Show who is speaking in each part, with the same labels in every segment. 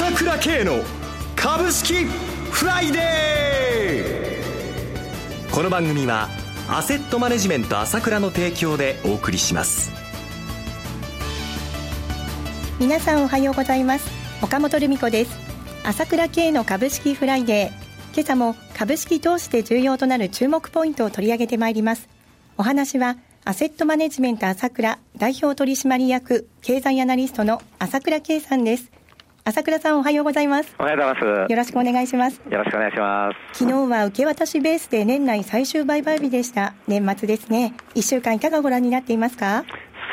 Speaker 1: 朝倉慶の株式フライデー。この番組はアセットマネジメント朝倉の提供でお送りします。
Speaker 2: 皆さんおはようございます。岡本留美子です。朝倉慶の株式フライデー。今朝も株式投資で重要となる注目ポイントを取り上げてまいります。お話はアセットマネジメント朝倉代表取締役経済アナリストの朝倉慶さんです。朝倉さんおはようございます。
Speaker 3: おはようございます。
Speaker 2: よろしくお願いします。
Speaker 3: よろしくお願いします。
Speaker 2: 昨日は受け渡しベースで年内最終売買日でした。年末ですね。1週間いかがご覧になっていますか？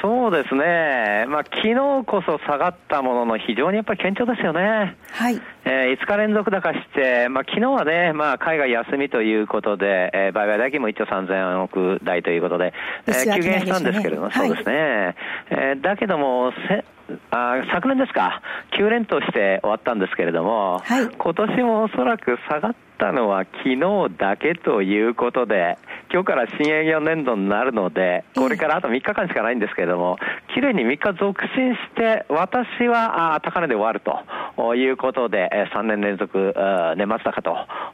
Speaker 3: そうですね、まあ昨日こそ下がったものの、非常にやっぱり堅調ですよね。
Speaker 2: はい。
Speaker 3: えー、5日連続高して、まあ昨日はね、まあ海外休みということで、えー、売買代金も1兆3000億台ということで、えー、急減したんですけれども、そうですね。えー、だけども、せあ昨年ですか、9連投して終わったんですけれども、はい、今年もおそらく下がったのは昨日だけということで、今日から新営業年度になるので、これからあと3日間しかないんですけれども、きれいに3日続伸して、私はあ高値で終わるということで、3年連続年末高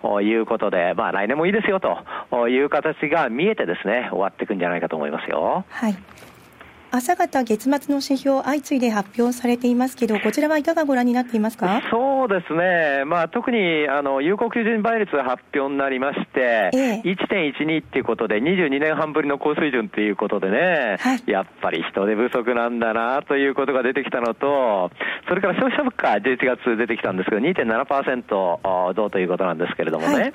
Speaker 3: ということで、まあ来年もいいですよという形が見えてですね、終わっていくんじゃないかと思いますよ。
Speaker 2: はい朝方、月末の指標、相次いで発表されていますけど、こちらはいかがご覧になっていますか？
Speaker 3: そうですね、まあ、特にあの有効求人倍率発表になりまして、ええ、1.12っていうことで、22年半ぶりの高水準ということでね、はい、やっぱり人手不足なんだなということが出てきたのと、それから消費者物価、11月出てきたんですけど、2.7%増ということなんですけれどもね、はい、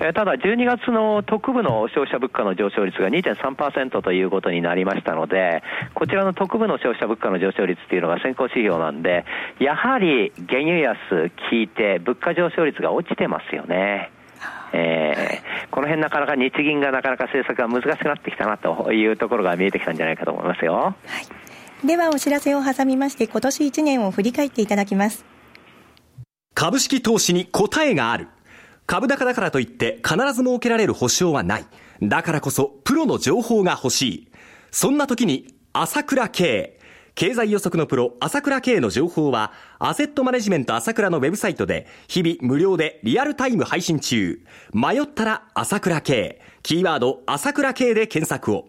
Speaker 3: えただ、12月の特部の消費者物価の上昇率が2.3%ということになりましたので、こちらの特部の消費者物価の上昇率っていうのが先行指標なんで、やはり原油安効いて物価上昇率が落ちてますよね。えー、この辺なかなか日銀がなかなか政策が難しくなってきたなというところが見えてきたんじゃないかと思いますよ。は
Speaker 2: い、ではお知らせを挟みまして今年1年を振り返っていただきます。
Speaker 1: 株式投資に答えがある。株高だからといって必ず設けられる保証はない。だからこそプロの情報が欲しい。そんな時に朝倉慶。経済予測のプロ、朝倉慶の情報は、アセットマネジメント朝倉のウェブサイトで、日々無料でリアルタイム配信中。迷ったら朝倉慶。キーワード、朝倉慶で検索を。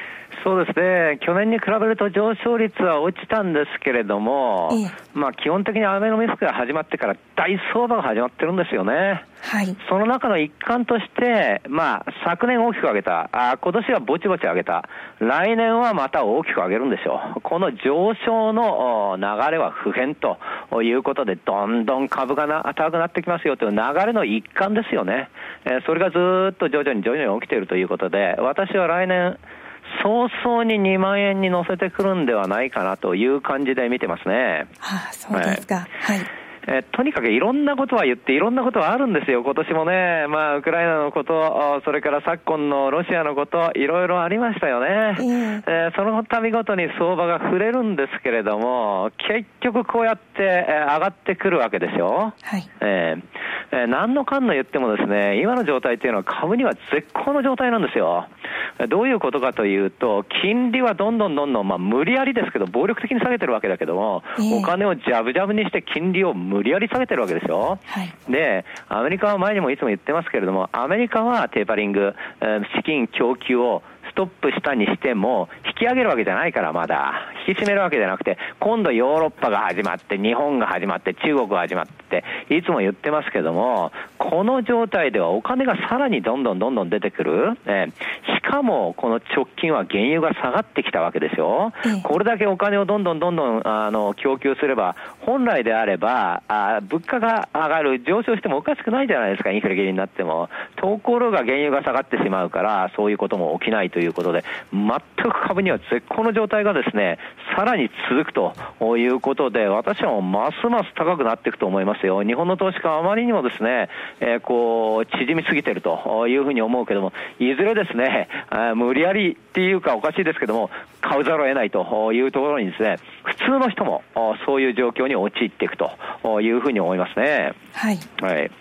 Speaker 3: そうですね、去年に比べると上昇率は落ちたんですけれども、ええ、まあ基本的にアベノミスクが始まってから大相場が始まってるんですよね。はい。その中の一環として、まあ昨年大きく上げた、あ今年はぼちぼち上げた、来年はまた大きく上げるんでしょう。この上昇の流れは不変ということで、どんどん株がな高くなってきますよという流れの一環ですよね。えー、それがずっと徐々に徐々に起きているということで、私は来年、早々に2万円に乗せてくるんではないかなという感じで見てますね。
Speaker 2: はあ、そうですか。はい、はい
Speaker 3: えとにかくいろんなことは言って、いろんなことはあるんですよ、今年もね、まあ、ウクライナのこと、それから昨今のロシアのこと、いろいろありましたよね、えー、えー、その度ごとに相場が触れるんですけれども、結局こうやって、え上がってくるわけでしょ。はい、えーえー、何のかんの言ってもですね、今の状態っていうのは株には絶好の状態なんですよ。どういうことかというと、金利はどんどんどんどん、まあ無理やりですけど、暴力的に下げてるわけだけども、えー、お金をジャブジャブにして金利を無理やり下げてるわけですよ。はい、で、アメリカは前にもいつも言ってますけれども、アメリカはテーパリング、資金供給をストップしたにしても、引き上げるわけじゃないから、まだ。引き締めるわけじゃなくて、今度ヨーロッパが始まって、日本が始まって、中国が始まって、いつも言ってますけども、この状態ではお金がさらにどんどんどんどん出てくる。えしかも、この直近は原油が下がってきたわけですよ。これだけお金をどんどんどんどんあの供給すれば、本来であればあ、物価が上がる、上昇してもおかしくないじゃないですか、インフレ気味になっても。ところが原油が下がってしまうから、そういうことも起きないということで、全く株には絶好の状態がですね、さらに続くということで、私はますます高くなっていくと思いますよ。日本の投資家はあまりにもですね、えー、こう、縮みすぎてるというふうに思うけども、いずれですね、無理やりっていうかおかしいですけども、買うざるを得ないというところにですね、普通の人もそういう状況に陥っていくというふうに思いますね。
Speaker 2: はい。
Speaker 3: はい。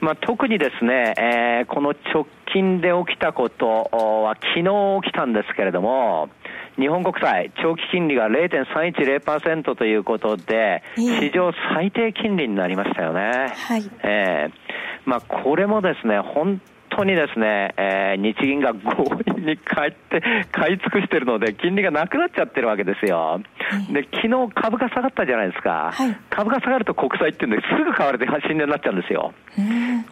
Speaker 3: まあ、特にですね、えー、この直近で起きたことは昨日起きたんですけれども、日本国債、長期金利が0.310%ということで、史上最低金利になりましたよね。
Speaker 2: はい。
Speaker 3: えー、まあ、これもですね、本当にですね、えー、日銀が強引に買って、買い尽くしてるので、金利がなくなっちゃってるわけですよ。で、昨日株価下がったじゃないですか。はい、株価下がると国債っていうんですぐ買われて死んでになっちゃうんですよ。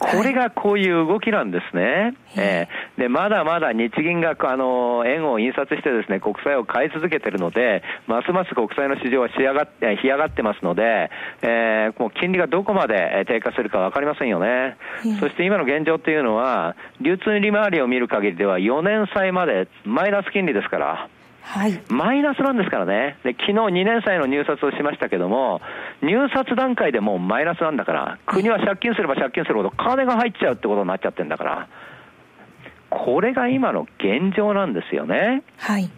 Speaker 3: これがこういう動きなんですね。えー、で、まだまだ日銀が、あの、円を印刷してですね、国債を買い続けてるので、ますます国債の市場は仕上がって、干上がってますので、えー、もう金利がどこまで低下するかわかりませんよね。そして今の現状っていうのは、流通利回りを見る限りでは4年債までマイナス金利ですから、
Speaker 2: はい、
Speaker 3: マイナスなんですからね。で、昨日2年債の入札をしましたけども、入札段階でもうマイナスなんだから、国は借金すれば借金するほど金が入っちゃうってことになっちゃってるんだから、これが今の現状なんですよね。
Speaker 2: はい。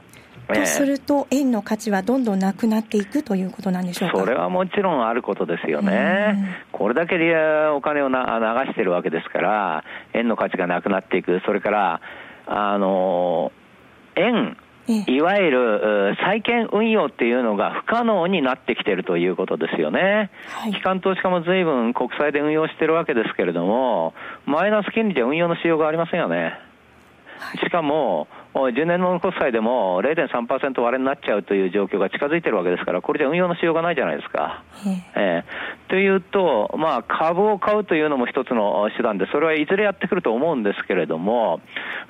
Speaker 2: とすると、円の価値はどんどんなくなっていくということなんでしょうか？
Speaker 3: それはもちろんあることですよね、これだけお金をな流してるわけですから、円の価値がなくなっていく、それから、あの円、いわゆる債券運用っていうのが不可能になってきているということですよね。はい、機関投資家も随分国債で運用してるわけですけれども、マイナス金利で運用のしようがありませんよね。しかも、10年の国債でも0.3%割れになっちゃうという状況が近づいてるわけですから、これじゃ運用のしようがないじゃないですか。えー、というと、まあ、株を買うというのも一つの手段で、それはいずれやってくると思うんですけれども、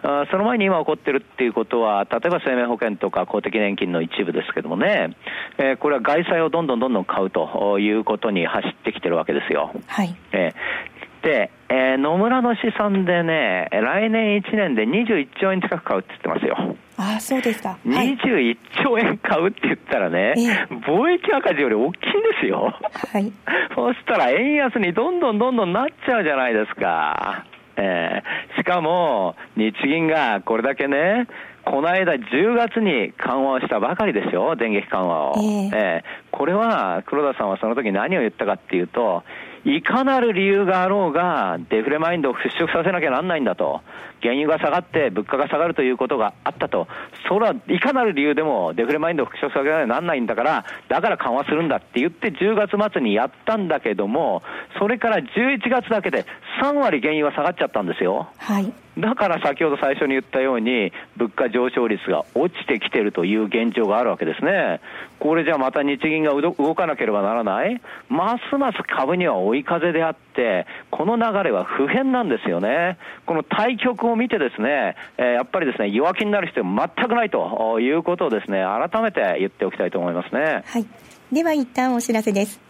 Speaker 3: あその前に今起こってるっていうことは、例えば生命保険とか公的年金の一部ですけどもね、えー、これは外債をどんどんどんどん買うということに走ってきてるわけですよ。
Speaker 2: はい。
Speaker 3: えーで、えー、野村の資産でね、来年1年で21兆円近く買うって言ってますよ。
Speaker 2: ああ、そうですか。
Speaker 3: 21兆円買うって言ったらね、貿易赤字より大きいんですよ。
Speaker 2: はい。
Speaker 3: そしたら円安にどんどんどんどんなっちゃうじゃないですか。えー、しかも、日銀がこれだけね、この間10月に緩和をしたばかりですよ、電撃緩和を。えー、えー、これは黒田さんはその時何を言ったかっていうと、いかなる理由があろうが、デフレマインドを払拭させなきゃなんないんだと。原油が下がって物価が下がるということがあったと。それはいかなる理由でもデフレマインドを払拭させなきゃなんないんだから、だから緩和するんだって言って10月末にやったんだけども、それから11月だけで3割原油は下がっちゃったんですよ。
Speaker 2: はい。
Speaker 3: だから先ほど最初に言ったように、物価上昇率が落ちてきてるという現状があるわけですね。これじゃまた日銀が動かなければならない？ますます株には追い風であって、この流れは不変なんですよね。この対局を見てですね、えー、やっぱりですね、弱気になる必要全くないということをですね、改めて言っておきたいと思いますね。
Speaker 2: はい。では一旦お知らせです。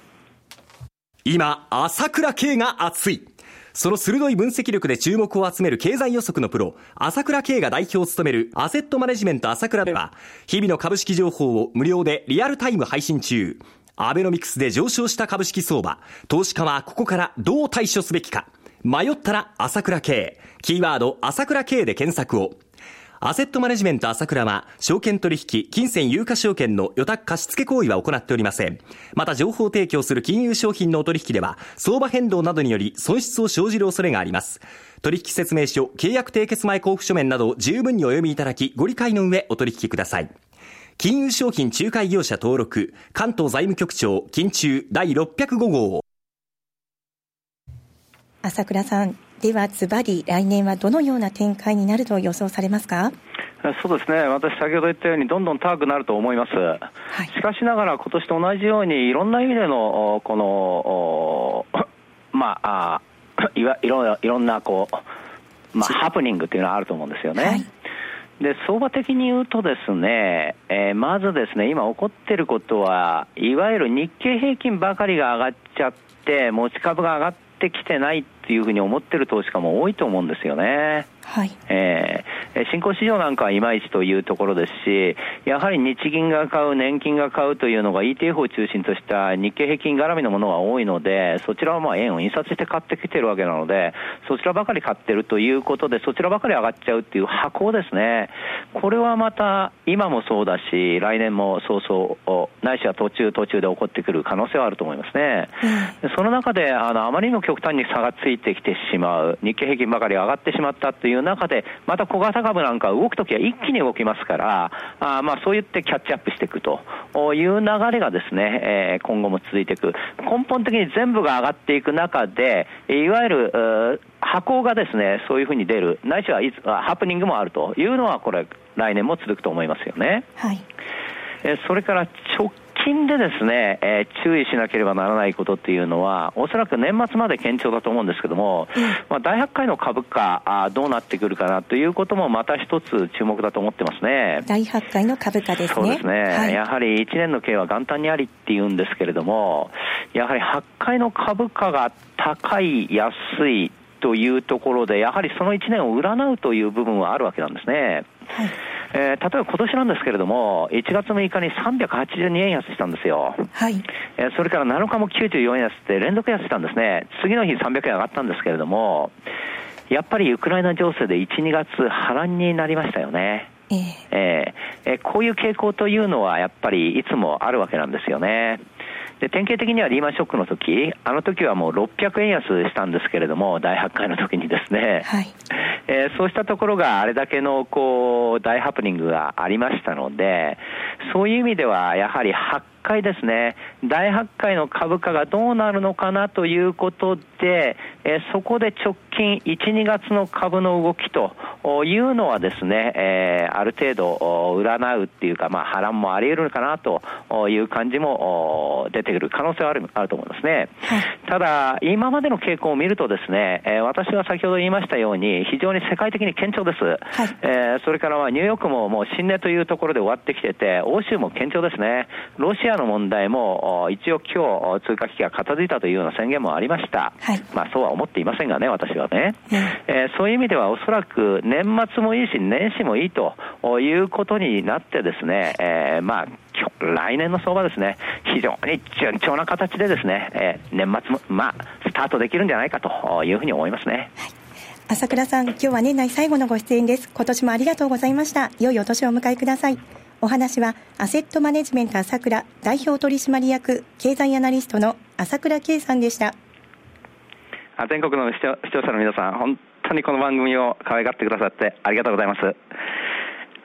Speaker 1: 今、朝倉慶が熱い。その鋭い分析力で注目を集める経済予測のプロ、朝倉慶が代表を務めるアセットマネジメント朝倉では、日々の株式情報を無料でリアルタイム配信中。アベノミクスで上昇した株式相場、投資家はここからどう対処すべきか。迷ったら朝倉慶。キーワード朝倉慶で検索を。アセットマネジメント朝倉は、証券取引、金銭有価証券の予託貸付行為は行っておりません。また、情報提供する金融商品のお取引では、相場変動などにより損失を生じる恐れがあります。取引説明書、契約締結前交付書面など十分にお読みいただき、ご理解の上お取引ください。金融商品仲介業者登録、関東財務局長、金中第605号。
Speaker 2: 朝倉さん、ではズバリ来年はどのような展開になると予想されますか？
Speaker 3: そうですね、私、先ほど言ったように、どんどん高くなると思います、はい、しかしながら、今年と同じように、いろんな意味での、この、まあ、いわいろいろんなこう、まあ、ハプニングっていうのはあると思うんですよね。はいで相場的に言うと、ですね、えー、まずですね今起こっていることは、いわゆる日経平均ばかりが上がっちゃって、持ち株が上がってきてないっていうふうに思ってる投資家も多いと思うんですよね。
Speaker 2: はい。
Speaker 3: えー、新興市場なんかはいまいちというところですし、やはり日銀が買う、年金が買うというのが ETF を中心とした日経平均絡みのものが多いので、そちらはまあ円を印刷して買ってきてるわけなので、そちらばかり買ってるということで、そちらばかり上がっちゃうっていう箱ですね。これはまた今もそうだし、来年もそうそう、ないしは途中途中で起こってくる可能性はあると思いますね。うん、その中で、あの、あまりにも極端に差がついてきてしまう、日経平均ばかり上がってしまったという中で、また小型株なんか動くときは一気に動きますから、あまあそう言ってキャッチアップしていくという流れがですね、えー、今後も続いていく。根本的に全部が上がっていく中で、いわゆる、箱がですね、そういうふうに出る、ないしはいつハプニングもあるというのは、これ、来年も続くと思いますよね。
Speaker 2: はい。
Speaker 3: えそれから直近でですね、えー、注意しなければならないことっていうのは、おそらく年末まで堅調だと思うんですけども、うん、まあ、第8回の株価あ、どうなってくるかなということもまた一つ注目だと思ってますね。
Speaker 2: 第8回の株価ですね。
Speaker 3: そうですね。はい、やはり1年の経は元旦にありっていうんですけれども、やはり8回の株価が高い、安い、というところで、やはりその1年を占うという部分はあるわけなんですね。はいえー、例えば今年なんですけれども、1月6日に382円安したんですよ。
Speaker 2: はい。
Speaker 3: えー、それから7日も94円安って連続安したんですね。次の日300円上がったんですけれども、やっぱりウクライナ情勢で1、2月波乱になりましたよね。えー、えー、こういう傾向というのはやっぱりいつもあるわけなんですよね。で典型的にはリーマンショックの時あの時はもう600円安したんですけれども、第8回の時にですね、はい、えー、そうしたところがあれだけのこう大ハプニングがありましたので、そういう意味ではやはり8回ですね、第8回の株価がどうなるのかなということで、えー、そこで直近1、2月の株の動きというのはですね、えー、ある程度占うっていうか、まあ、波乱もあり得るかなという感じも出てくる可能性はあるあると思いますね。はい、ただ、今までの傾向を見るとですね、えー、私は先ほど言いましたように、非常に世界的に堅調です。はい、えー、それからはニューヨークももう新値というところで終わってきてて、欧州も堅調ですね。ロシアの問題も一応今日通貨危機が片付いたというような宣言もありました。はい、まあそうは思っていませんがね、私はね。うん、えー、そういう意味ではおそらく年末もいいし、年始もいいということになってですね、えー、まあ来年の相場ですね、非常に順調な形でですね、えー、年末も、まあ、スタートできるんじゃないかというふうに思いますね。はい
Speaker 2: 朝倉さん、今日は年内最後のご出演です。今年もありがとうございました。良いお年をお迎えください。お話は、アセットマネジメント朝倉代表取締役経済アナリストの朝倉圭さんでした。
Speaker 3: 全国の視聴者の皆さん、本当にこの番組を可愛がってくださってありがとうございます。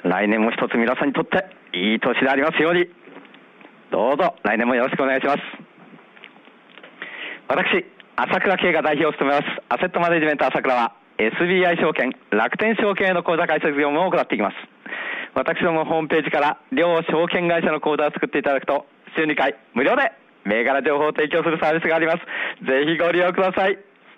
Speaker 3: 来年も一つ皆さんにとっていい年でありますように、どうぞ来年もよろしくお願いします。私、朝倉慶が代表を務めます、アセットマネジメント朝倉は、SBI 証券、楽天証券への口座開設業務を行っていきます。私どもホームページから両証券会社の口座を作っていただくと、週2回無料で銘柄情報を提供するサービスがあります。ぜひご利用ください。